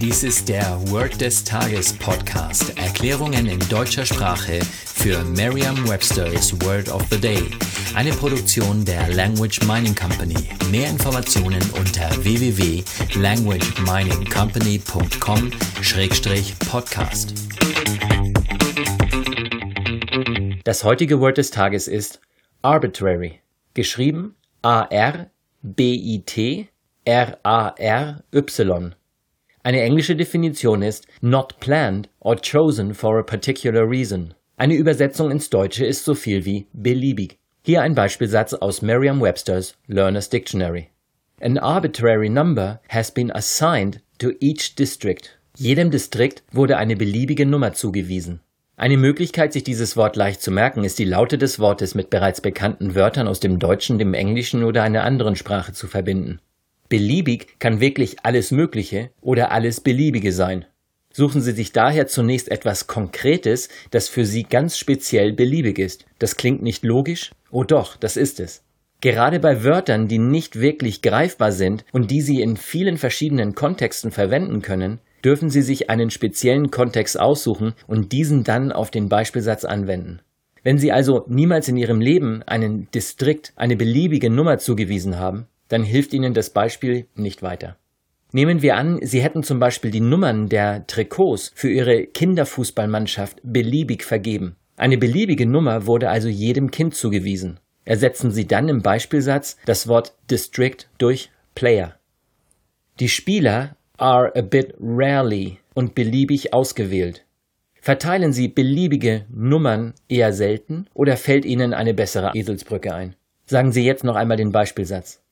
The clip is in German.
Dies ist der Word des Tages Podcast. Erklärungen in deutscher Sprache für Merriam-Webster's Word of the Day. Eine Produktion der Language Mining Company. Mehr Informationen unter www.languageminingcompany.com-podcast. Das heutige Word des Tages ist arbitrary. Geschrieben A-R-B-I-T-R-A-R-Y. Eine englische Definition ist not planned or chosen for a particular reason. Eine Übersetzung ins Deutsche ist so viel wie beliebig. Hier ein Beispielsatz aus Merriam-Webster's Learner's Dictionary. An arbitrary number has been assigned to each district. Jedem Distrikt wurde eine beliebige Nummer zugewiesen. Eine Möglichkeit, sich dieses Wort leicht zu merken, ist die Laute des Wortes mit bereits bekannten Wörtern aus dem Deutschen, dem Englischen oder einer anderen Sprache zu verbinden. Beliebig kann wirklich alles Mögliche oder alles Beliebige sein. Suchen Sie sich daher zunächst etwas Konkretes, das für Sie ganz speziell beliebig ist. Das klingt nicht logisch? Oh doch, das ist es. Gerade bei Wörtern, die nicht wirklich greifbar sind und die Sie in vielen verschiedenen Kontexten verwenden können, dürfen Sie sich einen speziellen Kontext aussuchen und diesen dann auf den Beispielsatz anwenden. Wenn Sie also niemals in Ihrem Leben einen Distrikt, eine beliebige Nummer zugewiesen haben, dann hilft Ihnen das Beispiel nicht weiter. Nehmen wir an, Sie hätten zum Beispiel die Nummern der Trikots für Ihre Kinderfußballmannschaft beliebig vergeben. Eine beliebige Nummer wurde also jedem Kind zugewiesen. Ersetzen Sie dann im Beispielsatz das Wort District durch Player. Die Spieler are a bit rarely und beliebig ausgewählt. Verteilen Sie beliebige Nummern eher selten oder fällt Ihnen eine bessere Eselsbrücke ein? Sagen Sie jetzt noch einmal den Beispielsatz.